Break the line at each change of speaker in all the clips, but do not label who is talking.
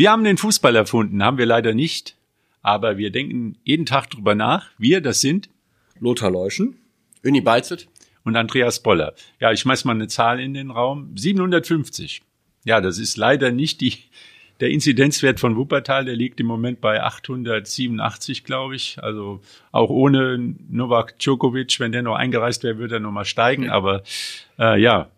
Wir haben den Fußball erfunden, haben wir leider nicht. Aber wir denken jeden Tag drüber nach. Wir, das sind
Lothar Leuschen,
Uni Balzet
und Andreas Boller. Ja, ich schmeiß mal eine Zahl in den Raum. 750. Ja, das ist leider nicht die, der Inzidenzwert von Wuppertal, der liegt im Moment bei 887, glaube ich. Also auch ohne Novak Djokovic, wenn der noch eingereist wäre, würde er nochmal steigen. Aber äh, ja,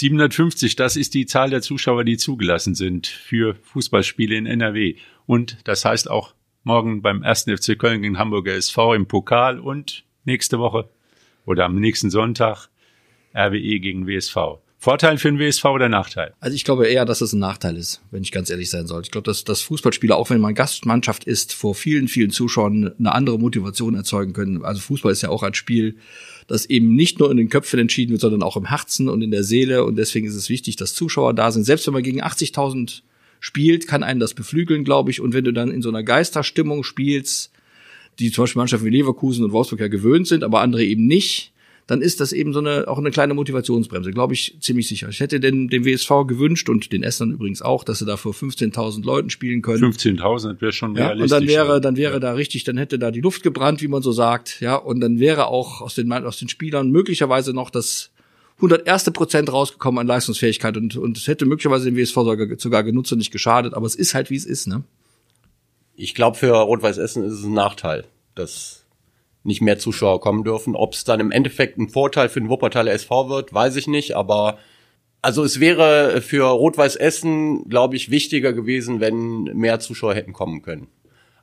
750, das ist die Zahl der Zuschauer, die zugelassen sind für Fußballspiele in NRW. Und das heißt auch morgen beim 1. FC Köln gegen Hamburger SV im Pokal und nächste Woche oder am nächsten Sonntag RWE gegen WSV. Vorteil für den WSV oder Nachteil?
Also ich glaube eher, dass es ein Nachteil ist, wenn ich ganz ehrlich sein soll. Ich glaube, dass, dass Fußballspieler, auch wenn man Gastmannschaft ist, vor vielen, vielen Zuschauern eine andere Motivation erzeugen können. Also Fußball ist ja auch ein Spiel, das eben nicht nur in den Köpfen entschieden wird, sondern auch im Herzen und in der Seele. Und deswegen ist es wichtig, dass Zuschauer da sind. Selbst wenn man gegen 80.000 spielt, kann einen das beflügeln, glaube ich. Und wenn du dann in so einer Geisterstimmung spielst, die zum Beispiel Mannschaften wie Leverkusen und Wolfsburg ja gewöhnt sind, aber andere eben nicht, dann ist das eben so eine auch eine kleine Motivationsbremse, glaube ich ziemlich sicher. Ich hätte den, dem WSV gewünscht und den Essern übrigens auch, dass sie da vor 15.000 Leuten spielen können.
15.000 wäre schon
ja,
realistisch.
Und dann wäre, dann wäre ja. da richtig, dann hätte da die Luft gebrannt, wie man so sagt, ja, und dann wäre auch aus den aus den Spielern möglicherweise noch das 101. Prozent rausgekommen an Leistungsfähigkeit und und es hätte möglicherweise den WSV sogar, sogar genutzt und nicht geschadet, aber es ist halt wie es ist, ne?
Ich glaube, für Rot-Weiß Essen ist es ein Nachteil, dass nicht mehr Zuschauer kommen dürfen. Ob es dann im Endeffekt ein Vorteil für den Wuppertaler SV wird, weiß ich nicht, aber also es wäre für Rot-Weiß Essen, glaube ich, wichtiger gewesen, wenn mehr Zuschauer hätten kommen können.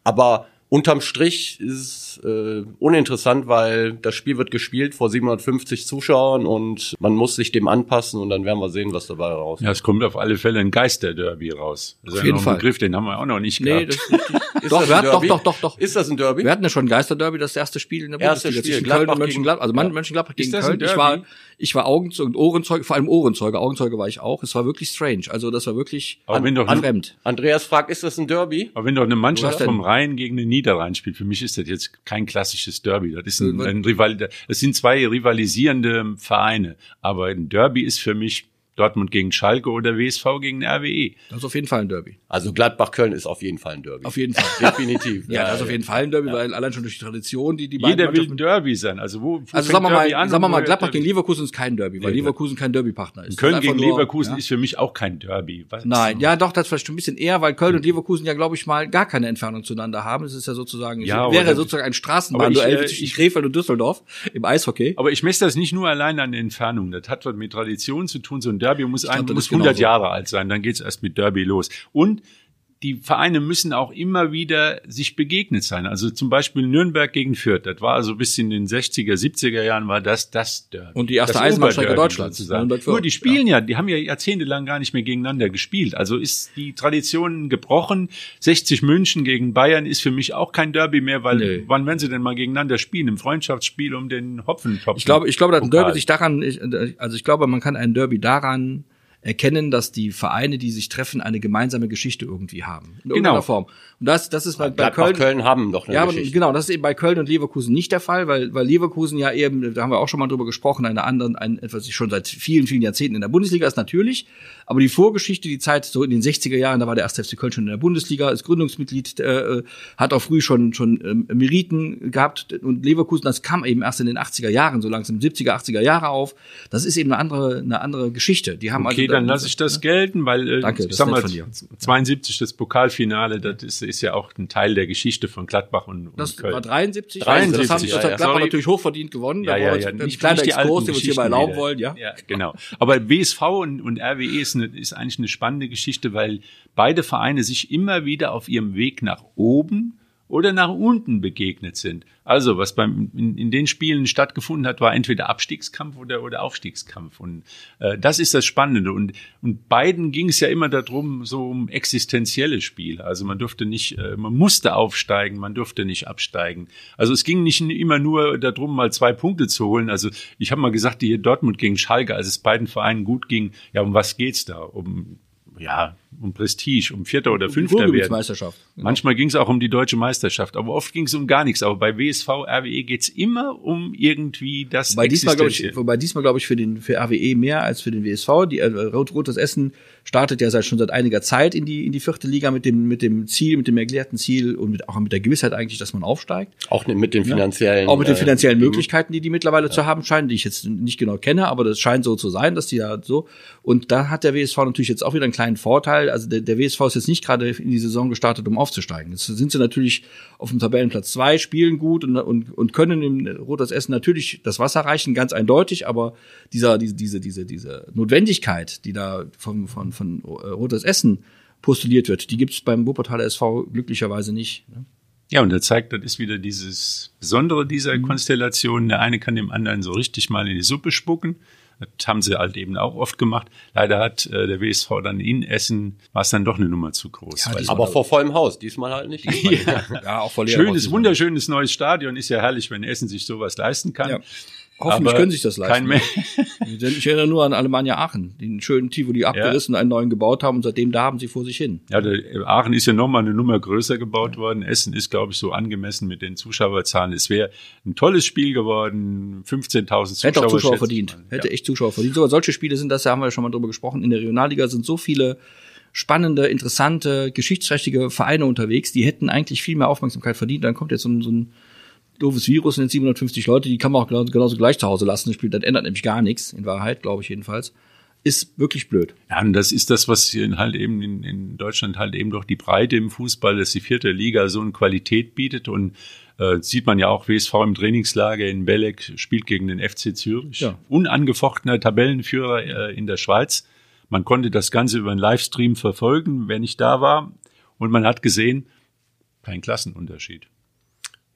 Aber Unterm Strich ist es äh, uninteressant, weil das Spiel wird gespielt vor 750 Zuschauern und man muss sich dem anpassen und dann werden wir sehen, was dabei rauskommt.
Ja, es kommt auf alle Fälle ein Geisterderby raus. Das ist auf ja jeden Fall. ein Begriff, den haben wir auch noch nicht nee, gehabt.
Das ist doch, wir hatten, doch, doch, doch, doch.
Ist das ein Derby?
Wir hatten ja schon ein Geisterderby, das erste Spiel in der
erste
Bundesliga
Spiel, Köln und
Mönchengladbach. Also ja. Mönchengladbach gegen Köln. Ich war, ich war Augenzeuge und Ohrenzeuge, vor allem Ohrenzeuge. Augenzeuge war ich auch. Es war wirklich strange. Also das war wirklich
aber wenn doch
fremd.
Andreas fragt, ist das ein Derby?
Aber wenn doch eine Mannschaft vom Rhein gegen den Niederrhein spielt, für mich ist das jetzt kein klassisches Derby. Das ist ein, ein Rival, das sind zwei rivalisierende Vereine. Aber ein Derby ist für mich Dortmund gegen Schalke oder WSV gegen RWE.
Das ist auf jeden Fall ein Derby.
Also Gladbach-Köln ist auf jeden Fall ein Derby.
Auf jeden Fall.
Definitiv.
ja, das ist auf jeden Fall ein Derby, ja. weil allein schon durch die Tradition, die die
Jeder will ein Derby sein. Also wo, wo
Also sagen wir mal, an, sagen wir mal Gladbach gegen Leverkusen ist kein Derby, weil nee, Leverkusen kein Derby-Partner ist.
Köln gegen nur, Leverkusen ja? ist für mich auch kein Derby.
Was Nein, ja doch, das vielleicht ein bisschen eher, weil Köln und Leverkusen ja, glaube ich mal, gar keine Entfernung zueinander haben. Es ist ja sozusagen, ja, wäre sozusagen ein Straßenbahnduell äh, zwischen Krefeld und Düsseldorf im Eishockey.
Aber ich messe das nicht nur allein an Entfernung. Das hat was mit Tradition zu tun. So ein Derby muss ein, muss 100 Jahre alt sein, dann geht's erst mit Derby los. Und die Vereine müssen auch immer wieder sich begegnet sein. Also zum Beispiel Nürnberg gegen Fürth. Das war also bis in den 60er, 70er Jahren war das das
Derby. Und die erste Eisenbahnstrecke Deutschlands.
Nur die spielen ja. ja, die haben ja jahrzehntelang gar nicht mehr gegeneinander gespielt. Also ist die Tradition gebrochen. 60 München gegen Bayern ist für mich auch kein Derby mehr, weil nee. wann werden sie denn mal gegeneinander spielen? Im Freundschaftsspiel um den Hopfentopf.
Ich glaube, ich glaube, dass ein Derby sich daran, also ich glaube, man kann ein Derby daran erkennen, dass die Vereine, die sich treffen, eine gemeinsame Geschichte irgendwie haben. In
genau.
Form. Und das, das ist bei,
bei
Köln.
Köln haben doch eine
ja,
Geschichte.
genau, das ist eben bei Köln und Leverkusen nicht der Fall, weil, weil Leverkusen ja eben, da haben wir auch schon mal drüber gesprochen, eine anderen, ein, etwas schon seit vielen, vielen Jahrzehnten in der Bundesliga ist natürlich. Aber die Vorgeschichte, die Zeit so in den 60er Jahren, da war der erste FC Köln schon in der Bundesliga, ist Gründungsmitglied, äh, hat auch früh schon, schon ähm, Meriten gehabt und Leverkusen, das kam eben erst in den 80er Jahren, so langsam 70er, 80er Jahre auf. Das ist eben eine andere, eine andere Geschichte. Die haben
okay, also, dann lasse ich das gelten, weil
äh, Danke,
ich sag mal, 72 das Pokalfinale, das ist, ist ja auch ein Teil der Geschichte von Gladbach und, und
das
Köln.
war 73.
73
das, haben,
ja,
hat Gladbach
sorry.
natürlich hochverdient gewonnen.
Ja, ja, ja.
Nicht, kleiner nicht Exkurs, den wir uns erlauben wieder. wollen, ja.
Ja, genau. Aber WSV und, und RWE ist, eine, ist eigentlich eine spannende Geschichte, weil beide Vereine sich immer wieder auf ihrem Weg nach oben oder nach unten begegnet sind. Also, was beim, in, in den Spielen stattgefunden hat, war entweder Abstiegskampf oder, oder Aufstiegskampf. Und äh, das ist das Spannende. Und, und beiden ging es ja immer darum, so um existenzielle Spiele. Also man durfte nicht, äh, man musste aufsteigen, man durfte nicht absteigen. Also es ging nicht immer nur darum, mal zwei Punkte zu holen. Also ich habe mal gesagt, die hier Dortmund gegen Schalke, als es beiden Vereinen gut ging, ja, um was geht's da? Um ja, um Prestige, um Vierter oder Fünfter werden.
Meisterschaft.
Genau. Manchmal ging es auch um die deutsche Meisterschaft, aber oft ging es um gar nichts. Aber bei WSV, RWE geht's immer um irgendwie das
wobei diesmal, glaube ich, Wobei diesmal, glaube ich, für den für RWE mehr als für den WSV. Die äh, Rot-Rotes Essen startet ja seit, schon seit einiger Zeit in die, in die vierte Liga mit dem, mit dem Ziel, mit dem erklärten Ziel und mit, auch mit der Gewissheit eigentlich, dass man aufsteigt.
Auch mit den finanziellen.
Ja, auch mit den äh, finanziellen äh, Möglichkeiten, die die mittlerweile ja. zu haben scheinen, die ich jetzt nicht genau kenne, aber das scheint so zu sein, dass die da so. Und da hat der WSV natürlich jetzt auch wieder einen kleinen Vorteil. Also der, der WSV ist jetzt nicht gerade in die Saison gestartet, um aufzusteigen. Jetzt sind sie natürlich auf dem Tabellenplatz zwei, spielen gut und, und, und können im Rotes Essen natürlich das Wasser reichen, ganz eindeutig, aber dieser, diese, diese, diese, diese Notwendigkeit, die da von, von, von äh, Rotes Essen postuliert wird, die gibt es beim Wuppertaler SV glücklicherweise nicht. Ne?
Ja, und da zeigt, das ist wieder dieses Besondere dieser mhm. Konstellation. Der eine kann dem anderen so richtig mal in die Suppe spucken. Das haben sie halt eben auch oft gemacht. Leider hat äh, der WSV dann in Essen, war es dann doch eine Nummer zu groß.
Ja, aber vor vollem Haus, diesmal halt nicht.
ja. ja, auch vor Schönes, wunderschönes neues Stadion. Ist ja herrlich, wenn Essen sich sowas leisten kann.
Hoffentlich können sich das leisten. Kein mehr. ich erinnere nur an Alemannia Aachen, den schönen Tivoli abgerissen, ja. einen neuen gebaut haben und seitdem da haben sie vor sich hin.
Ja, der, Aachen ist ja nochmal eine Nummer größer gebaut ja. worden. Essen ist, glaube ich, so angemessen mit den Zuschauerzahlen. Es wäre ein tolles Spiel geworden, 15.000 Zuschauer.
Hätte auch Zuschauer verdient. Hätte ja. echt Zuschauer verdient. Sogar solche Spiele sind das, da haben wir ja schon mal drüber gesprochen. In der Regionalliga sind so viele spannende, interessante, geschichtsträchtige Vereine unterwegs, die hätten eigentlich viel mehr Aufmerksamkeit verdient. Dann kommt jetzt so ein, so ein doofes Virus sind 750 Leute, die kann man auch genauso gleich zu Hause lassen. Das spielt, das ändert nämlich gar nichts, in Wahrheit, glaube ich jedenfalls. Ist wirklich blöd.
Ja, und das ist das, was halt eben in, in Deutschland halt eben doch die Breite im Fußball, dass die vierte Liga so eine Qualität bietet und äh, sieht man ja auch, WSV im Trainingslager in Belek spielt gegen den FC Zürich. Ja. Unangefochtener Tabellenführer äh, in der Schweiz. Man konnte das Ganze über einen Livestream verfolgen, wenn ich da war. Und man hat gesehen, kein Klassenunterschied.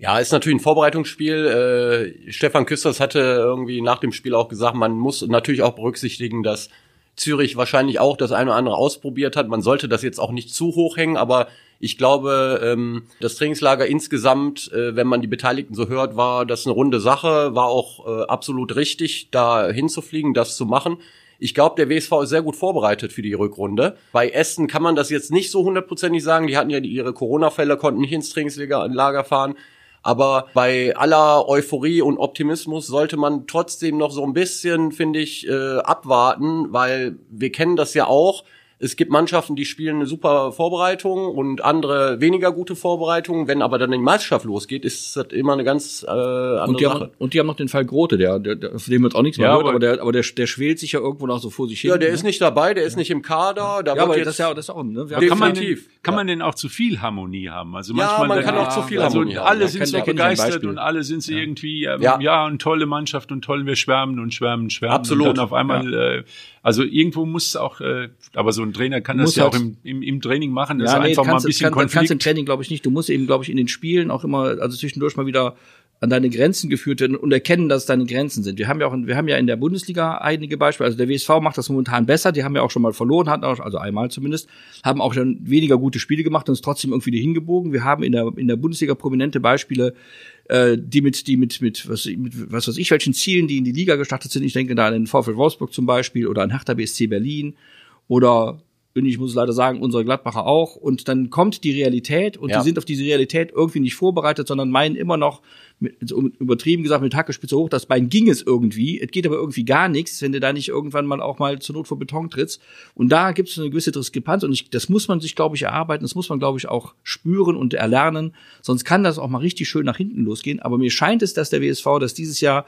Ja, ist natürlich ein Vorbereitungsspiel. Äh, Stefan Küsters hatte irgendwie nach dem Spiel auch gesagt, man muss natürlich auch berücksichtigen, dass Zürich wahrscheinlich auch das eine oder andere ausprobiert hat. Man sollte das jetzt auch nicht zu hoch hängen, aber ich glaube, ähm, das Trainingslager insgesamt, äh, wenn man die Beteiligten so hört, war das eine runde Sache, war auch äh, absolut richtig, da hinzufliegen, das zu machen. Ich glaube, der WSV ist sehr gut vorbereitet für die Rückrunde. Bei Essen kann man das jetzt nicht so hundertprozentig sagen. Die hatten ja ihre Corona-Fälle, konnten nicht ins Trainingslager fahren. Aber bei aller Euphorie und Optimismus sollte man trotzdem noch so ein bisschen, finde ich, äh, abwarten, weil wir kennen das ja auch es gibt Mannschaften, die spielen eine super Vorbereitung und andere weniger gute Vorbereitung. Wenn aber dann die Meisterschaft losgeht, ist das immer eine ganz äh, andere
und die
Sache.
Haben, und die haben noch den Fall Grote, der, der, der auf dem wird auch nichts mehr ja, hört, aber der, aber der, der schwelt sich ja irgendwo noch so vor sich hin.
Ja, der ne? ist nicht dabei, der ist nicht im Kader. Da
ja, aber das ist ja das ist auch. Ne?
Wir kann man, denn, kann man denn auch zu viel Harmonie haben? Also
manchmal ja, man kann auch zu viel
also
Harmonie
haben. Alle sind so begeistert und alle sind sie irgendwie ähm, ja. ja, eine tolle Mannschaft und toll, wir schwärmen und schwärmen, schwärmen.
Absolut.
Und dann auf einmal, äh, also irgendwo muss es auch, äh, aber so ein Trainer kann das ja auch im, im, im Training machen, dass ja, nee, einfach mal ein bisschen kann, Konflikt.
Kannst im Training glaube ich nicht. Du musst eben glaube ich in den Spielen auch immer, also zwischendurch mal wieder an deine Grenzen geführt werden und erkennen, dass es deine Grenzen sind. Wir haben ja auch, wir haben ja in der Bundesliga einige Beispiele. Also der WSV macht das momentan besser. Die haben ja auch schon mal verloren, hatten auch, also einmal zumindest, haben auch schon weniger gute Spiele gemacht und es trotzdem irgendwie hingebogen. Wir haben in der in der Bundesliga prominente Beispiele, äh, die mit die mit mit was mit was weiß ich welchen Zielen, die in die Liga gestartet sind. Ich denke da an den VfL Wolfsburg zum Beispiel oder an Hertha BSC Berlin oder ich muss leider sagen, unsere Gladbacher auch. Und dann kommt die Realität und ja. die sind auf diese Realität irgendwie nicht vorbereitet, sondern meinen immer noch, mit, übertrieben gesagt, mit Hackespitze hoch, das Bein ging es irgendwie. Es geht aber irgendwie gar nichts, wenn du da nicht irgendwann mal auch mal zur Not vor Beton trittst. Und da gibt es eine gewisse Diskrepanz und ich, das muss man sich, glaube ich, erarbeiten, das muss man, glaube ich, auch spüren und erlernen. Sonst kann das auch mal richtig schön nach hinten losgehen. Aber mir scheint es, dass der WSV das dieses Jahr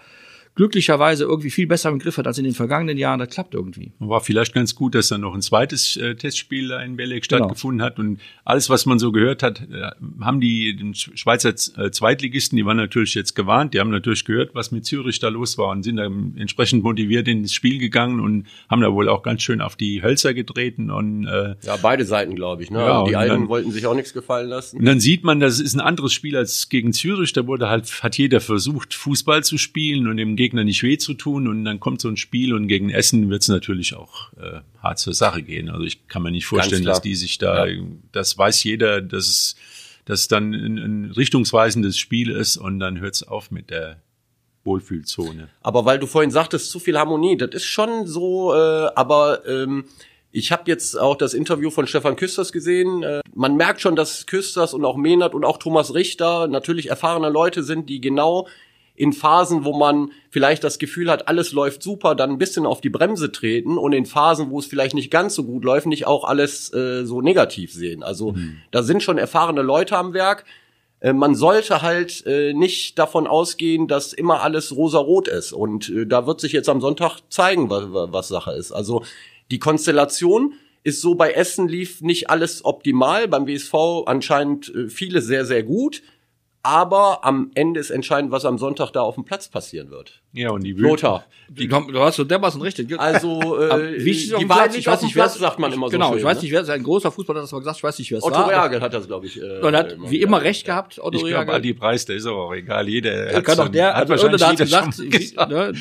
glücklicherweise irgendwie viel besser im Griff hat als in den vergangenen Jahren. Das klappt irgendwie.
War vielleicht ganz gut, dass da noch ein zweites äh, Testspiel in Belek genau. stattgefunden genau. hat und alles, was man so gehört hat, äh, haben die den Schweizer äh, Zweitligisten, die waren natürlich jetzt gewarnt, die haben natürlich gehört, was mit Zürich da los war und sind da entsprechend motiviert ins Spiel gegangen und haben da wohl auch ganz schön auf die Hölzer getreten und
äh, ja beide Seiten glaube ich. Ne? Ja, also die einen wollten sich auch nichts gefallen lassen.
Und dann sieht man, das ist ein anderes Spiel als gegen Zürich. Da wurde halt hat jeder versucht Fußball zu spielen und im Gegner nicht weh zu tun und dann kommt so ein Spiel und gegen Essen wird es natürlich auch äh, hart zur Sache gehen. Also ich kann mir nicht vorstellen, dass die sich da, ja. das weiß jeder, dass es dass dann ein, ein richtungsweisendes Spiel ist und dann hört es auf mit der Wohlfühlzone.
Aber weil du vorhin sagtest, zu viel Harmonie, das ist schon so, äh, aber ähm, ich habe jetzt auch das Interview von Stefan Küsters gesehen. Äh, man merkt schon, dass Küsters und auch Mehnert und auch Thomas Richter natürlich erfahrene Leute sind, die genau in Phasen, wo man vielleicht das Gefühl hat, alles läuft super, dann ein bisschen auf die Bremse treten und in Phasen, wo es vielleicht nicht ganz so gut läuft, nicht auch alles äh, so negativ sehen. Also mhm. da sind schon erfahrene Leute am Werk. Äh, man sollte halt äh, nicht davon ausgehen, dass immer alles rosa-rot ist. Und äh, da wird sich jetzt am Sonntag zeigen, was, was Sache ist. Also die Konstellation ist so bei Essen lief nicht alles optimal, beim WSV anscheinend äh, viele sehr, sehr gut. Aber am Ende ist entscheidend, was am Sonntag da auf dem Platz passieren wird.
Ja, und die
Lothar.
Die, du hast so dermaßen richtig.
Also, äh,
wichtig
die war nicht auf dem Platz, sagt man immer
genau,
so.
Genau, ich weiß nicht, wer ist ein großer Fußballer, das mal gesagt, ich weiß nicht, wer es
Otto
war.
Otto Reagel hat das, glaube ich.
Äh, und hat wie immer recht gehabt,
Otto ich Reagel. Adi Preis, der ist aber auch egal. Jeder
er kann doch der, hat also wahrscheinlich hat gesagt, gesagt. Ne,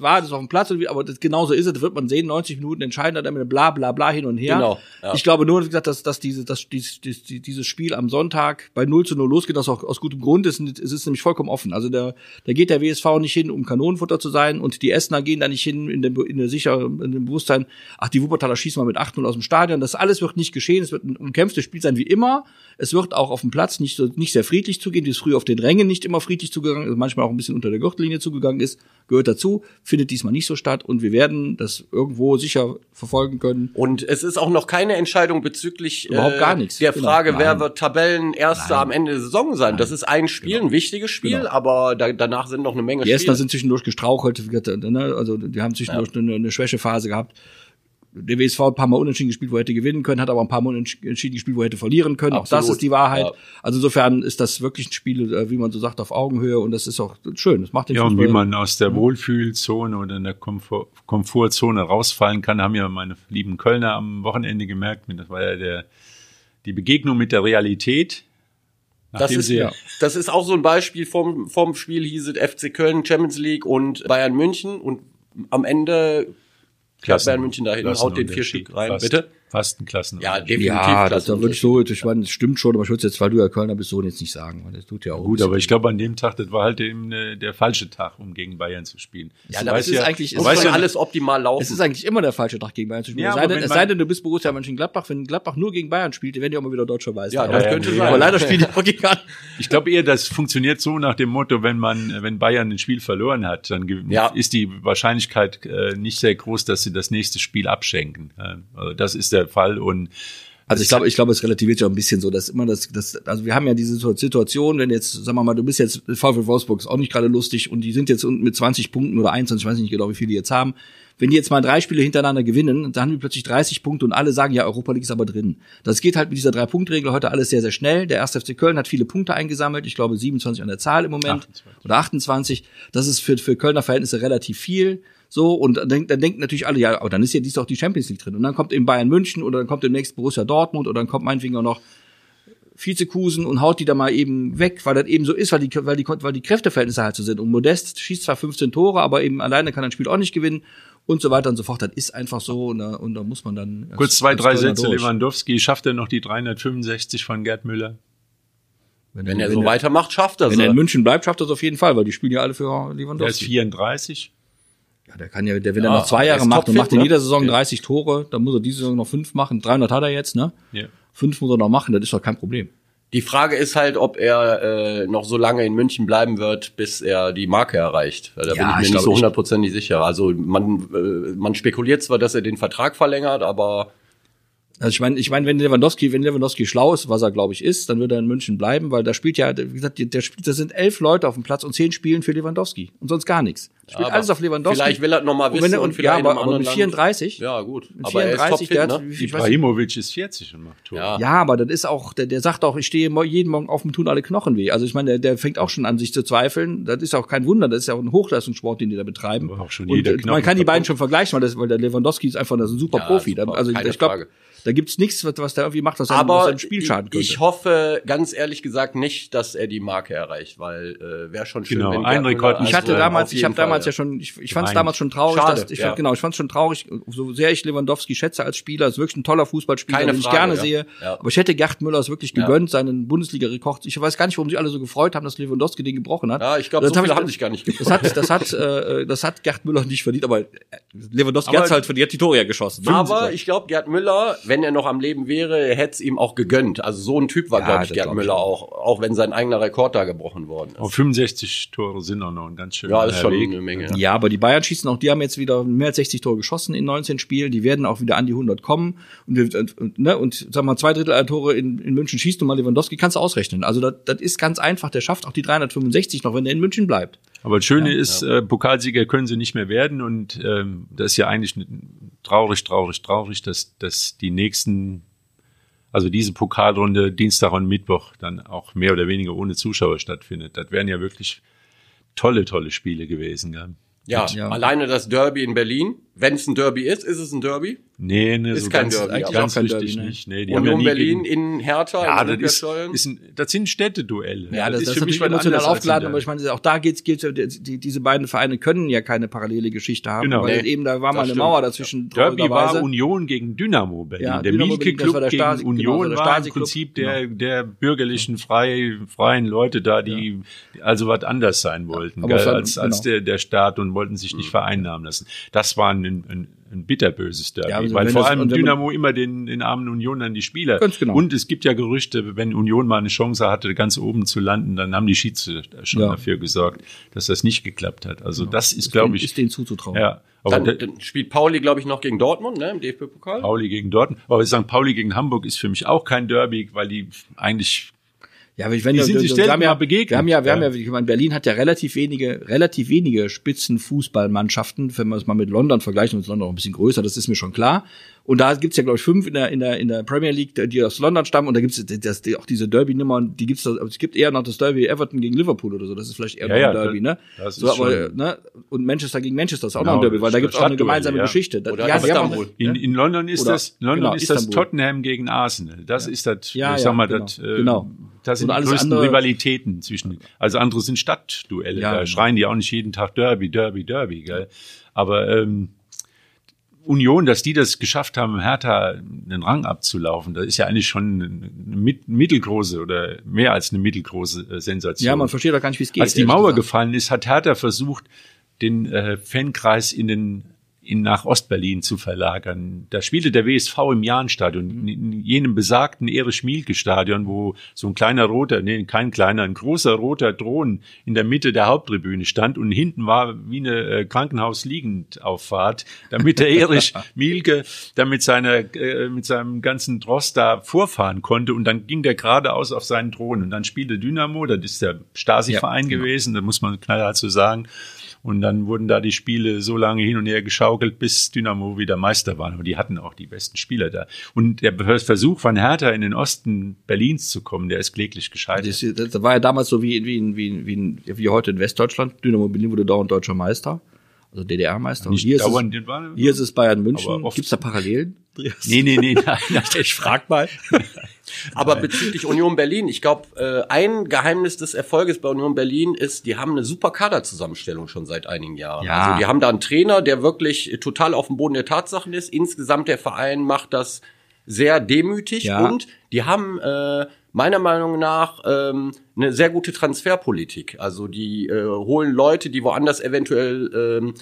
war das auf dem Platz, aber das, genauso ist es, das wird man sehen, 90 Minuten entscheiden, dann mit bla bla bla hin und her. Genau. Ja. Ich glaube nur, wie gesagt, dass, dass diese, dass dieses, dieses Spiel am Sonntag bei 0 zu 0 losgeht, das auch aus gutem Grund ist, es ist nämlich vollkommen offen. Also da, da geht der WSV nicht hin, um Kanonenfutter zu sein und die Essener gehen da nicht hin in dem, in der sicher, in dem Bewusstsein, ach, die Wuppertaler schießen mal mit 8-0 aus dem Stadion. Das alles wird nicht geschehen. Es wird ein umkämpftes Spiel sein wie immer. Es wird auch auf dem Platz nicht, so, nicht sehr friedlich zugehen, wie es früher auf den Rängen nicht immer friedlich zugegangen ist, manchmal auch ein bisschen unter der Gürtellinie zugegangen ist, gehört dazu, findet diesmal nicht so statt und wir werden das irgendwo sicher verfolgen können.
Und es ist auch noch keine Entscheidung bezüglich
Überhaupt gar nichts.
der genau. Frage, Nein. wer wird Tabellenerster am Ende der Saison sein. Nein. Das ist ein Spiel, genau. ein wichtiges Spiel, genau. aber da, danach sind noch eine Menge
Die Spiele. Die Essener sind zwischendurch gestrauchelt, ne? also die haben zwischendurch ja. eine, eine Schwächephase gehabt der WSV ein paar Mal unentschieden gespielt, wo er hätte gewinnen können, hat aber ein paar Mal unentschieden gespielt, wo er hätte verlieren können. Absolut. Auch das ist die Wahrheit. Ja. Also insofern ist das wirklich ein Spiel, äh, wie man so sagt, auf Augenhöhe und das ist auch schön. Das macht den
Ja, und wie man aus der Wohlfühlzone oder in der Komfort Komfortzone rausfallen kann, haben ja meine lieben Kölner am Wochenende gemerkt. Das war ja der, die Begegnung mit der Realität.
Das ist, ja. das ist auch so ein Beispiel vom, vom Spiel hieß es FC Köln, Champions League und Bayern München und am Ende Klassen, Bayern München dahin, haut den vier Stück rein,
fast,
bitte.
Fast ein Klassen.
Ja, definitiv. Ja, das, da würde ich so, ich meine, das stimmt schon, aber ich würde jetzt, weil du ja Kölner bist, so jetzt nicht sagen, weil das tut ja auch.
Gut, aber ich glaube, an dem Tag, das war halt eben äh, der falsche Tag, um gegen Bayern zu spielen.
Ja, aber es ist ja, eigentlich,
es ist ja alles optimal laufen.
Es ist eigentlich immer der falsche Tag gegen Bayern zu spielen. Ja, es sei denn, es sei denn, du bist Borussia Mönchengladbach, wenn Gladbach nur gegen Bayern spielt, werden die auch mal wieder deutscher Meister.
Ja, das ja, könnte ja, sein.
Aber leider spielen die auch gegen
Ich glaube eher, das funktioniert so nach dem Motto, wenn man, wenn Bayern ein Spiel verloren hat, dann ja. ist die Wahrscheinlichkeit äh, nicht sehr groß, dass sie das nächste Spiel abschenken. Also das ist der Fall und
also ich glaube, ich glaube, es relativiert auch ein bisschen so, dass immer das, das, also wir haben ja diese Situation, wenn jetzt, sagen wir mal, du bist jetzt VfL Wolfsburg ist auch nicht gerade lustig und die sind jetzt unten mit 20 Punkten oder 21, ich weiß nicht genau, wie viele die jetzt haben. Wenn die jetzt mal drei Spiele hintereinander gewinnen, dann haben die plötzlich 30 Punkte und alle sagen, ja, Europa League ist aber drin. Das geht halt mit dieser Drei-Punkt-Regel heute alles sehr, sehr schnell. Der erste FC Köln hat viele Punkte eingesammelt, ich glaube 27 an der Zahl im Moment 28. oder 28. Das ist für, für Kölner Verhältnisse relativ viel. So, und dann, dann denken natürlich alle, ja, aber dann ist ja dies doch die Champions League drin. Und dann kommt eben Bayern München oder dann kommt demnächst Borussia Dortmund oder dann kommt meinetwegen auch noch Vizekusen und haut die da mal eben weg, weil das eben so ist, weil die, weil die, weil die Kräfteverhältnisse halt so sind. Und Modest schießt zwar 15 Tore, aber eben alleine kann ein Spiel auch nicht gewinnen und so weiter und so fort. Das ist einfach so und da, und da muss man dann.
Kurz zwei, drei Sätze. Durch. Lewandowski schafft er noch die 365 von Gerd Müller?
Wenn, wenn er so weitermacht, schafft er
Wenn er in München bleibt, schafft er es auf jeden Fall, weil die spielen ja alle für Lewandowski.
Er ist 34.
Ja, der kann ja, der will ja, noch zwei Jahre macht und macht in jeder Saison 30 Tore, dann muss er diese Saison noch fünf machen. 300 hat er jetzt, ne? Ja. Fünf muss er noch machen, das ist doch kein Problem.
Die Frage ist halt, ob er äh, noch so lange in München bleiben wird, bis er die Marke erreicht. Da ja, bin ich mir ich nicht so hundertprozentig sicher. Also man, äh, man spekuliert zwar, dass er den Vertrag verlängert, aber
also ich meine, ich meine, wenn Lewandowski, wenn Lewandowski schlau ist, was er glaube ich ist, dann wird er in München bleiben, weil da spielt ja, wie gesagt, der spielt, da sind elf Leute auf dem Platz und zehn spielen für Lewandowski und sonst gar nichts. Spielt
aber
alles auf Lewandowski.
Vielleicht will er noch mal wissen
und, er, und, und ja, aber, aber mit 34.
Ja, gut.
Mit 34, der hat,
ne? Ibrahimovic ist 40 und macht
Tor. Ja. ja, aber das ist auch, der, der sagt auch, ich stehe jeden Morgen auf dem tun alle Knochen weh. Also ich meine, der, der fängt auch schon an, sich zu zweifeln. Das ist auch kein Wunder, das ist ja auch ein Hochleistungssport, den die da betreiben.
Aber auch schon und, jeder
man kann die beiden schon vergleichen, weil, das, weil der Lewandowski ist einfach das ist ein super ja, Profi. Super, also ich glaube, da gibt's nichts, was der irgendwie macht, was
einem, Aber
was Spiel schaden könnte.
Ich hoffe ganz ehrlich gesagt nicht, dass er die Marke erreicht, weil äh, wäre schon schön,
genau, wenn ein Rekord.
Ich hatte damals, ich habe damals damals
ja.
ja schon, ich, ich fand es damals schon traurig,
Schade,
dass ich
ja.
fand, genau, ich fand es schon traurig, so sehr ich Lewandowski schätze als Spieler, ist wirklich ein toller Fußballspieler,
Keine
den ich
Frage,
gerne
ja.
sehe.
Ja.
Aber ich hätte Gerd Müller es wirklich
Ja.
gegönnt, seinen Bundesliga-Rekord. Ich weiß gar nicht, warum sich alle so gefreut haben, dass Lewandowski den gebrochen hat.
Ja, ich glaube,
Das
so
hab
viele
ich-
haben sich gar nicht
Das hat, das hat, äh, das hat Gerd Müller nicht verdient, aber äh, Lewandowski
Aber-
hat halt verdient, hat die Tore ja geschossen.
Aber ich glaube, Gerd Müller, wenn er noch am Leben wäre, hätte es ihm auch gegönnt. Also so ein Typ war,
Ja,
glaube ich, Gerd
glaub ich
Müller auch. auch, wenn sein eigener Rekord da gebrochen worden ist.
Auf 65 Tore sind auch noch ein ganz schön
Ja, ist schon
Weg.
eine Menge.
Ja, aber die Bayern schießen auch, die haben jetzt wieder mehr als 60 Tore geschossen in 19 Spielen, die werden auch wieder an die 100 kommen und, wir- und, und, ne, und sag mal, zwei Drittel aller Tore in, in München schießt und mal Lewandowski, kannst du ausrechnen. Also das, das ist ganz einfach, der schafft auch die 365 noch, wenn er in München bleibt.
Aber das Schöne ist, Äh, Pokalsieger können sie nicht mehr werden und ähm, das ist ja eigentlich traurig, traurig, traurig, dass, dass die nächsten, also diese Pokalrunde Dienstag und Mittwoch dann auch mehr oder weniger ohne Zuschauer stattfindet. Das wären ja wirklich tolle, tolle Spiele gewesen. Gell?
Ja,
Ja.
alleine das Derby in Berlin. Wenn es ein Derby ist, ist es ein Derby.
Nee, ne,
Ist
so
kein
ganz,
Derby,
eigentlich ganz
kein
richtig
Derby, ne?
nicht. Nee, die haben ja
Union Berlin
gegen,
in Hertha,
ja,
in
das, ist, ist ein, das sind Städteduelle.
Ja, das, das, ist
für mich
emotional aufgeladen, aber ich meine, auch da geht's, geht's die, die, diese beiden Vereine können ja keine parallele Geschichte haben,
Genau.
weil
Nee,
eben da war mal eine
stimmt.
Mauer dazwischen.
Derby war. Union gegen Dynamo Berlin.
Ja,
der Mielke Club
war der
gegen
Stasi- genau,
Union
der
war im. Prinzip der, der bürgerlichen, frei, freien Leute da, die also was anders sein wollten, als, als
genau.
der, der Staat und wollten sich nicht vereinnahmen lassen. Das ein, ein, ein bitterböses Derby,
Ja, also
weil vor
das-
allem
man-
Dynamo immer den, den armen Unionern die Spieler.
Ganz genau.
Und es gibt ja Gerüchte, wenn Union mal eine Chance hatte, ganz oben zu landen, dann haben die Schiedsrichter schon
Ja.
dafür gesorgt, dass das nicht geklappt hat. Also das ist, glaube ich,
ist denen zuzutrauen.
ja. Aber
Dann, dann spielt Pauli, glaube ich, noch gegen Dortmund, ne, im DFB-Pokal.
Pauli gegen Dortmund. Aber St. Pauli gegen Hamburg ist für mich auch kein Derby, weil die eigentlich
Ja, ich wenn
Die sind sich
wir haben ja,
begegnet.
Wir haben ja, wir haben
Ja.
ja, ich meine, Berlin hat ja relativ wenige, relativ wenige Spitzenfußballmannschaften, wenn wir es mal mit London vergleichen, ist London auch ein bisschen größer, das ist mir schon klar. Und da gibt's ja, glaube ich, fünf in der, in der, in der Premier League, die aus London stammen, und da gibt's das, die, auch diese Derby-Nummern, die gibt's, da- es gibt eher noch das Derby Everton gegen Liverpool oder so, das ist vielleicht eher
Ja,
noch
ja,
ein Derby, ne?
das
so,
ist
aber,
schon-
ne? Und Manchester gegen Manchester ist auch
Genau,
noch ein Derby, weil da
das
gibt's auch eine gemeinsame
ja.
Geschichte. Da-
Oder
ja, haben auch-
Istanbul.
in, in London ist
Oder-
das London
genau,
ist das
Istanbul.
Tottenham gegen Arsenal. Das ist das,
Ja,
ich
ja,
sag mal,
genau.
das, äh,
Genau.
Das sind die größten
andere-
Rivalitäten zwischen. Also andere sind Stadtduelle.
Ja,
da schreien die auch nicht jeden Tag Derby, Derby, Derby, gell? Aber ähm, Union, dass die das geschafft haben, Hertha den Rang abzulaufen, das ist ja eigentlich schon eine mit- mittelgroße oder mehr als eine mittelgroße äh, Sensation.
Ja, man versteht doch gar nicht, wie es geht.
Als die Mauer
gesagt.
gefallen ist, hat Hertha versucht, den äh, Fankreis in den in nach Ostberlin zu verlagern. Da spielte der WSV im Jahnstadion, in jenem besagten Erich-Mielke-Stadion, wo so ein kleiner roter, nee, kein kleiner, ein großer roter Thron in der Mitte der Haupttribüne stand und hinten war wie eine äh, Krankenhaus-Liegendauffahrt, damit der Erich Mielke da mit seiner, äh, mit seinem ganzen Tross da vorfahren konnte und dann ging der geradeaus auf seinen Thron und dann spielte Dynamo, das ist der Stasi-Verein
Ja, genau.
gewesen, da muss man knallhart so sagen. Und dann wurden da die Spiele so lange hin und her geschaukelt, bis Dynamo wieder Meister waren. Aber die hatten auch die besten Spieler da. Und der Versuch von Hertha in den Osten Berlins zu kommen, der ist kläglich gescheitert.
Das, das, war ja damals so wie, wie, in- wie, wie, wie heute in Westdeutschland. Dynamo Berlin wurde dauernd deutscher Meister, also DDR-Meister. Und
Nicht
hier, ist es, hier ist es Bayern München.
Oft-
Gibt's da Parallelen?
Nee, nee, nee, nein, nein, ich frag mal.
Aber bezüglich Union Berlin, ich glaube, äh, ein Geheimnis des Erfolges bei Union Berlin ist, die haben eine super Kaderzusammenstellung schon seit einigen Jahren.
Ja.
Also die haben da einen Trainer, der wirklich total auf dem Boden der Tatsachen ist. Insgesamt der Verein macht das sehr demütig
Ja.
und die haben äh, meiner Meinung nach ähm, eine sehr gute Transferpolitik. Also die äh, holen Leute, die woanders eventuell ähm,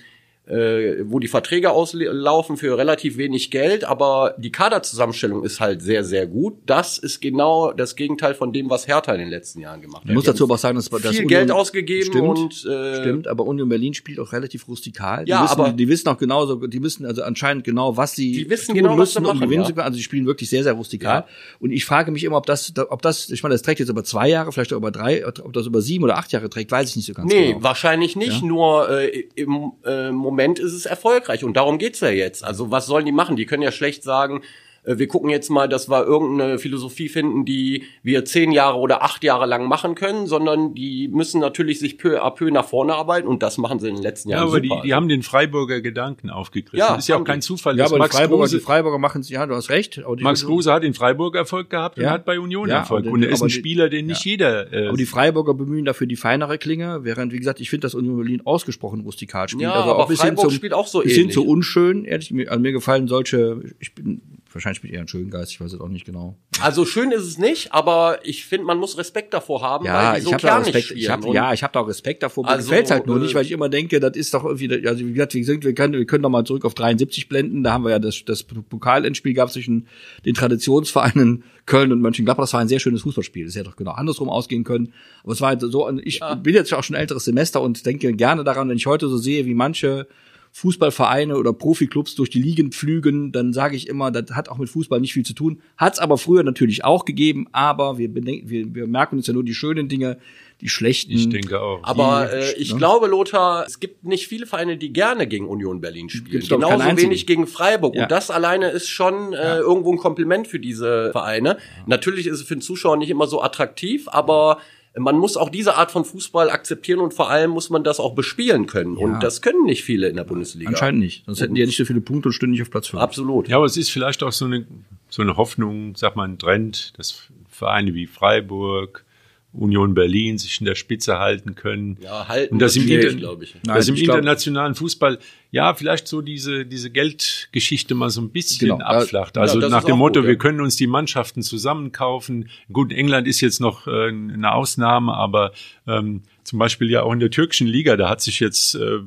äh, wo die Verträge auslaufen für relativ wenig Geld, aber die Kaderzusammenstellung ist halt sehr, sehr gut. Das ist genau das Gegenteil von dem, was Hertha in den letzten Jahren gemacht hat.
Ich muss dazu aber auch sagen, dass,
viel
Union-
Geld ausgegeben
stimmt,
und äh,
stimmt, aber Union Berlin spielt auch relativ rustikal. Die
Ja,
wissen,
aber-
die wissen auch genauso, die wissen also anscheinend genau, was sie
Die wissen
tun
genau, was sie
müssen, um
machen,
gewinnen
ja.
zu können. Also die spielen wirklich sehr, sehr rustikal.
Ja.
Und ich frage mich immer, ob das, ob das, ich meine, das trägt jetzt über zwei Jahre, vielleicht auch über drei, ob das über sieben oder acht Jahre trägt, weiß ich nicht so ganz
Nee,
genau.
wahrscheinlich nicht. Nur äh, im äh, Moment ist es erfolgreich und darum geht's ja jetzt. Also was sollen die machen? Die können ja schlecht sagen, wir gucken jetzt mal, dass wir irgendeine Philosophie finden, die wir zehn Jahre oder acht Jahre lang machen können, sondern die müssen natürlich sich peu à peu nach vorne arbeiten und das machen sie in den letzten
Ja,
Jahren
aber
super.
die, die haben den Freiburger Gedanken aufgegriffen.
Ja,
ist ja auch kein
die.
Zufall,
Ja, aber die
Max
Freiburger,
Kruse,
die Freiburger machen es, ja, du hast recht. aber die-
Max Kruse hat in Freiburg Erfolg gehabt und
Ja.
hat bei Union
Ja,
Erfolg. Und
die-
er ist ein
die-
Spieler, den nicht jeder. Äh,
Aber die Freiburger bemühen dafür die feinere Klinge, während, wie gesagt, ich finde, dass Union Berlin ausgesprochen rustikal spielt.
Ja,
also
aber
auch
Freiburg
zum,
spielt auch so ähnlich.
zu unschön, ehrlich, mir, also mir gefallen solche, ich bin, wahrscheinlich bin ich eher ein Schöngeist, ich weiß es auch nicht genau.
Also schön ist es nicht, aber ich finde, man muss Respekt davor haben, weil die
ich
so
habe da
kernig
Respekt, ich hab, ja, ich habe da auch Respekt davor. Mir
Also,
gefällt's halt nur
äh,
nicht, weil ich immer denke, das ist doch irgendwie, also wie gesagt, wir, können, wir können doch mal zurück auf 73 blenden. Da haben wir ja das, das Pokalendspiel gab zwischen den Traditionsvereinen Köln und Mönchengladbach. Das war ein sehr schönes Fußballspiel. Das hätte doch genau andersrum ausgehen können. Aber es war halt so, ich bin jetzt auch schon ein älteres Semester und denke gerne daran, wenn ich heute so sehe, wie manche Fußballvereine oder Profiklubs durch die Ligen pflügen, dann sage ich immer, das hat auch mit Fußball nicht viel zu tun. Hat es aber früher natürlich auch gegeben, aber wir, bedenken, wir, wir merken uns ja nur die schönen Dinge, die schlechten.
ich denke auch.
Aber äh, ich
ne?
glaube, Lothar, es gibt nicht viele Vereine, die gerne gegen Union Berlin spielen.
Gibt's,
Genauso wenig gegen Freiburg.
Ja.
Und das alleine ist schon äh, irgendwo ein Kompliment für diese Vereine. Natürlich ist es für den Zuschauer nicht immer so attraktiv, aber man muss auch diese Art von Fußball akzeptieren und vor allem muss man das auch bespielen können. Und das können nicht viele in der Bundesliga.
Anscheinend nicht. Sonst hätten die ja nicht so viele Punkte und stünden nicht auf Platz 5.
Absolut.
Ja, aber es ist vielleicht auch so eine, so eine Hoffnung, sag mal, ein Trend, dass Vereine wie Freiburg, Union Berlin sich in der Spitze halten können.
Ja, halten
Und das im, Inter
glaube ich.
Nein,
das im
ich glaub-
internationalen Fußball, ja, vielleicht so diese, diese Geldgeschichte mal so ein bisschen
Genau,
abflacht. Also
das
nach dem Motto,
gut, ja.
wir können uns die Mannschaften zusammenkaufen. Gut, England ist jetzt noch äh, eine Ausnahme, aber ähm, zum Beispiel ja auch in der türkischen Liga, da hat sich jetzt äh,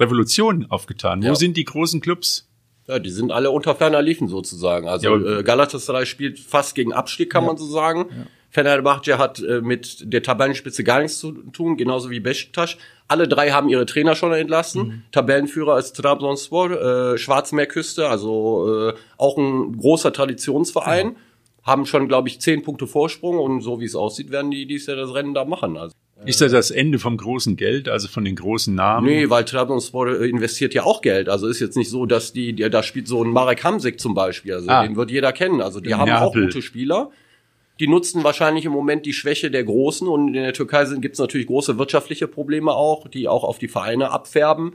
Revolution aufgetan. Wo
Ja.
sind die großen Clubs?
Ja, die sind alle unter ferner Liefen sozusagen. Also
Ja,
äh, Galatasaray spielt fast gegen Abstieg, kann man so sagen. Fenerbahce hat äh, mit der Tabellenspitze gar nichts zu tun, genauso wie Besiktas. Alle drei haben ihre Trainer schon entlassen.
Mhm.
Tabellenführer ist Trabzonspor, äh, Schwarzmeerküste, also äh, auch ein großer Traditionsverein. Haben schon, glaube ich, zehn Punkte Vorsprung und so wie es aussieht, werden die dies Jahr das Rennen da machen. Also,
Ist das das Ende vom großen Geld, also von den großen Namen?
Nee, weil Trabzonspor äh, investiert ja auch Geld. Also ist jetzt nicht so, dass die, die da spielt so ein Marek Hamsik zum Beispiel. Also
Ah.
den wird jeder kennen. Also die
In
haben auch
Neapel.
gute Spieler. Die nutzen wahrscheinlich im Moment die Schwäche der Großen und in der Türkei gibt es natürlich große wirtschaftliche Probleme auch, die auch auf die Vereine abfärben.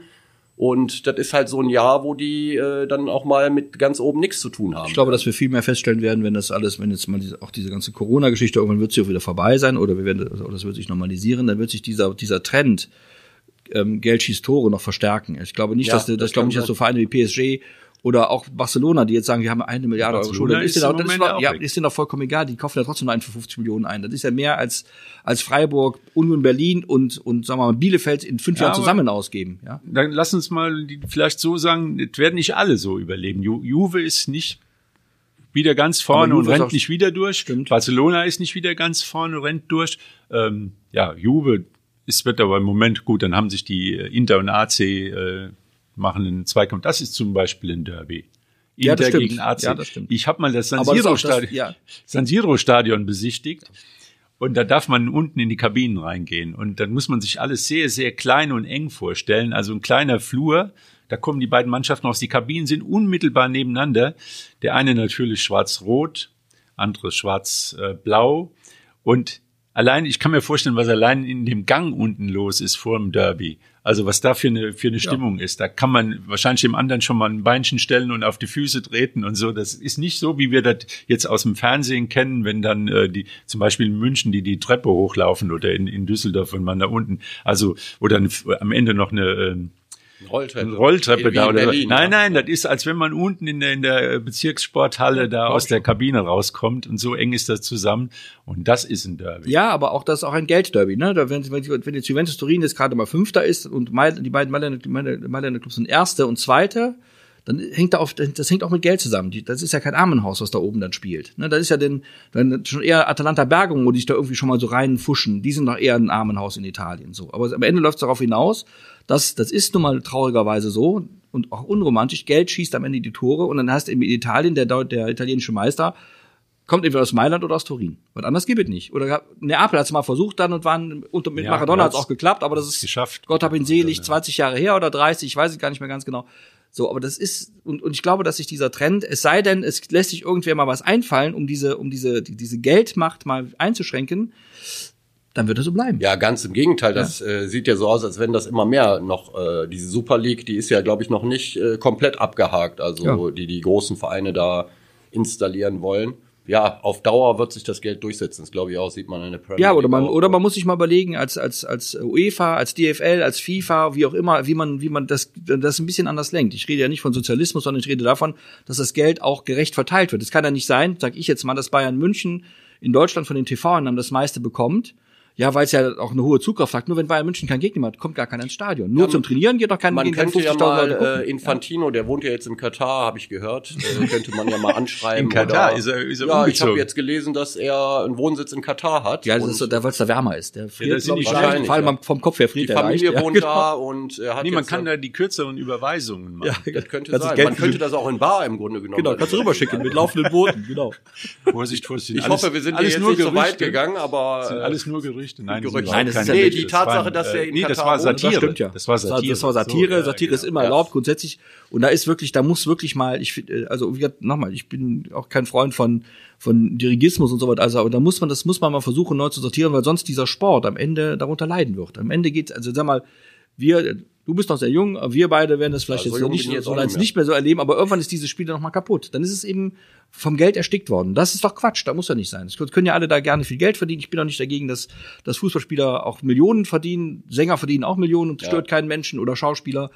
Und das ist halt so ein Jahr, wo die äh, dann auch mal mit ganz oben nichts zu tun haben.
Ich glaube, dass wir viel mehr feststellen werden, wenn das alles, wenn jetzt mal diese, auch diese ganze Corona-Geschichte irgendwann wird sie auch wieder vorbei sein oder wir werden, oder das wird sich normalisieren, dann wird sich dieser, dieser Trend, ähm, Geld schießt Tore noch verstärken. Ich glaube nicht,
Ja,
dass, das,
das
ich glaube nicht, dass so Vereine wie PSG oder auch Barcelona, die jetzt sagen, wir haben eine Milliarde Euro Schulden, das
ist
ist, denen auch, das ist,
auch
ja, ist denen doch vollkommen egal, die kaufen ja trotzdem nur einen für 50 Millionen ein. Das ist ja mehr als, als Freiburg, Union Berlin und, und sagen wir mal, Bielefeld in fünf
Ja,
Jahren zusammen ausgeben. Ja?
Dann lass uns mal vielleicht so sagen, es werden nicht alle so überleben. Ju, Juve ist nicht wieder ganz vorne und rennt
auch-
nicht wieder durch.
Stimmt.
Barcelona ist nicht wieder ganz vorne und rennt durch. Ähm, ja, Juve ist wird aber im Moment gut. Dann haben sich die äh, Inter und AC äh, machen einen Zweikampf. Das ist zum Beispiel ein Derby.
Ja, das
Inter
stimmt.
gegen AC.
Ja, das stimmt.
Ich habe mal das San
Aber das ist
Siro
auch das-
Stadion,
ja.
San Siro Stadion besichtigt. Und da darf man unten in die Kabinen reingehen. Und dann muss man sich alles sehr, sehr klein und eng vorstellen. Also ein kleiner Flur. Da kommen die beiden Mannschaften aus. Die Kabinen sind unmittelbar nebeneinander. Der eine natürlich schwarz-rot, andere schwarz-blau. Und allein, ich kann mir vorstellen, was allein in dem Gang unten los ist vor dem Derby. Also was da für eine, für eine Stimmung ist. Da kann man wahrscheinlich dem anderen schon mal ein Beinchen stellen und auf die Füße treten und so. Das ist nicht so, wie wir das jetzt aus dem Fernsehen kennen, wenn dann äh, die, zum Beispiel in München, die die Treppe hochlaufen oder in, in Düsseldorf, wenn man da unten, also, oder eine, am Ende noch eine, ähm,
Rolltreppe.
eine Rolltreppe da oder
Berlin,
nein,
ja.
nein, das ist, als wenn man unten in der, in der Bezirkssporthalle da aus der Kabine rauskommt und so eng ist das zusammen und das ist ein Derby.
Ja, aber auch das ist auch ein Geldderby, ne? Da, wenn, wenn, wenn jetzt Juventus Turin jetzt gerade mal Fünfter ist und die beiden Mailänder Clubs sind Erste und Zweite, dann hängt da auf, das hängt auch mit Geld zusammen. Die- Das ist ja kein Armenhaus, was da oben dann spielt. Ne? Das ist ja den, dann schon eher Atalanta Bergamo, wo die sich da irgendwie schon mal so reinfuschen. Die sind doch eher ein Armenhaus in Italien, so. Aber am Ende läuft es darauf hinaus, dass, das ist nun mal traurigerweise so und auch unromantisch. Geld schießt am Ende die Tore und dann heißt in Italien der, der italienische Meister, kommt entweder aus Mailand oder aus Turin. Was anders gibt es nicht. Oder Neapel hat es mal versucht dann und waren unter, mit
Ja,
Maradona hat es auch geklappt, aber das ist
geschafft.
Gott hab ihn selig,
Ja.
20 Jahre her oder 30, ich weiß es gar nicht mehr ganz genau. So, aber das ist, und, und ich glaube, dass sich dieser Trend, es sei denn, es lässt sich irgendwer mal was einfallen, um diese, um diese, die, diese Geldmacht mal einzuschränken, dann wird es so bleiben.
Ja, ganz im Gegenteil. Das äh, sieht ja so aus, als wenn das immer mehr noch, äh, diese Super League, die ist ja, glaube ich, noch nicht äh, komplett abgehakt. Also
Ja.
die die großen Vereine da installieren wollen. Ja, auf Dauer wird sich das Geld durchsetzen. Das glaube ich auch, sieht man in der Premier
Ja, oder man,
auch.
oder man muss sich mal überlegen, als, als, als UEFA, als DFL, als FIFA, wie auch immer, wie man, wie man das, das ein bisschen anders lenkt. Ich rede ja nicht von Sozialismus, sondern ich rede davon, dass das Geld auch gerecht verteilt wird. Es kann ja nicht sein, sag ich jetzt mal, dass Bayern München in Deutschland von den TV-Einnahmen das meiste bekommt. Ja, weil es ja auch eine hohe Zugkraft hat. Nur wenn Bayern München keinen Gegner hat, kommt gar keiner ins Stadion. Nur zum Trainieren geht doch kein
Man
gehen keine
könnte ja
50.000
mal äh, Infantino, der wohnt ja jetzt in Katar, habe ich gehört, äh, könnte man ja mal anschreiben.
In Katar
oder,
ist er- ist er
Ja, ich
umgezogen.
habe jetzt gelesen, dass er einen Wohnsitz in Katar hat.
Ja, das ist so, da, weil es da wärmer ist. Der friert,
das sind
glaub
die
ich,
wahrscheinlich,
vor allem
ja.
vom Kopf her
die
friert er
Familie
leicht.
wohnt
ja, genau.
da und er hat
Nee, man
jetzt
kann da die kürzeren Überweisungen machen.
das könnte
du
sein.
Geld
Man könnte das auch in Bar im Grunde genommen.
Genau, kannst du rüberschicken mit laufenden Booten, genau.
Vorsicht, Vorsicht.
Ich hoffe, wir sind jetzt
nur
nicht so weit gegangen, aber
Das
äh,
alles nur Gerüchte. Nein, das sind
Gerüchte.
Nein, das ist
keine
ja-
Nee,
Gerüchte.
die
Das
Tatsache, dass er in
nee, das
Katar
war
wohnt, das
Satire.
stimmt ja.
Das war Satire.
Das war Satire.
So, ja,
Satire ist
genau.
immer
Ja.
erlaubt grundsätzlich. Und da ist wirklich, da muss wirklich mal, ich find, äh, also wie gesagt, nochmal, ich bin auch kein Freund von von Dirigismus und so weiter. Also, aber da muss man, das muss man mal versuchen neu zu sortieren, weil sonst dieser Sport am Ende darunter leiden wird. Am Ende geht, also sag mal, wir, du bist noch sehr jung, wir beide werden das vielleicht
Ja, so
jetzt
jung
nicht,
jetzt
so, als
nicht mehr.
so erleben, aber irgendwann ist dieses Spiel dann noch mal kaputt. Dann ist es eben vom Geld erstickt worden. Das ist doch Quatsch, da muss ja nicht sein. Es können ja alle da gerne viel Geld verdienen. Ich bin auch nicht dagegen, dass, dass Fußballspieler auch Millionen verdienen, Sänger verdienen auch Millionen und stört keinen Menschen oder Schauspieler.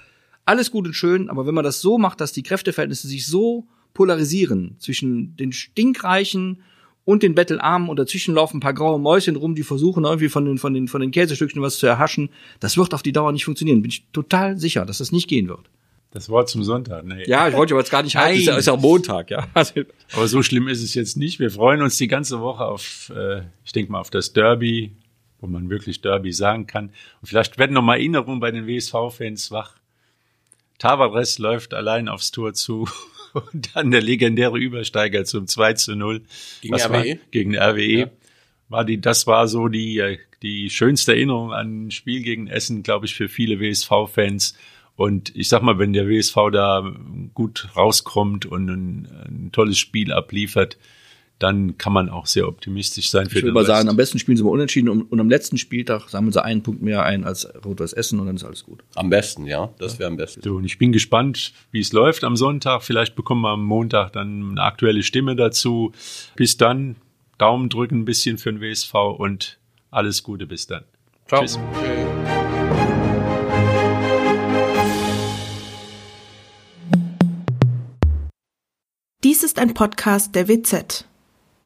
Alles gut und schön, aber wenn man das so macht, dass die Kräfteverhältnisse sich so polarisieren zwischen den Stinkreichen und den Bettelarmen und dazwischen laufen ein paar graue Mäuschen rum, die versuchen irgendwie von den, von den, von den Käsestückchen was zu erhaschen, das wird auf die Dauer nicht funktionieren. Bin ich total sicher, dass das nicht gehen wird.
Das Wort zum Sonntag. Nee.
Ja, ich wollte aber jetzt gar nicht halten. Ist ja, ist ja Montag, ja. Also,
Aber so schlimm ist es jetzt nicht. Wir freuen uns die ganze Woche auf, äh, ich denke mal, auf das Derby, wo man wirklich Derby sagen kann. Und vielleicht werden noch mal Erinnerungen bei den WSV-Fans wach. Tavares läuft allein aufs Tor zu und dann der legendäre Übersteiger zum 2 zu 0.
Gegen
Das
RWE?
War, gegen RWE.
Ja.
War die, das war so die, äh, die schönste Erinnerung an ein Spiel gegen Essen, glaube ich, für viele WSV-Fans. Und ich sag mal, wenn der WSV da gut rauskommt und ein, ein tolles Spiel abliefert, dann kann man auch sehr optimistisch sein für
ich
den
mal sagen, am besten spielen sie mal unentschieden und, und am letzten Spieltag sammeln sie einen Punkt mehr ein als Rot-Weiß Essen und dann ist alles gut.
am besten, ja. Das wäre am besten.
So, und ich bin gespannt, wie es läuft am Sonntag. Vielleicht bekommen wir am Montag dann eine aktuelle Stimme dazu. Bis dann, Daumen drücken ein bisschen für den WSV und alles Gute bis dann.
Ciao.
Tschüss.
Dies ist ein Podcast der WZ.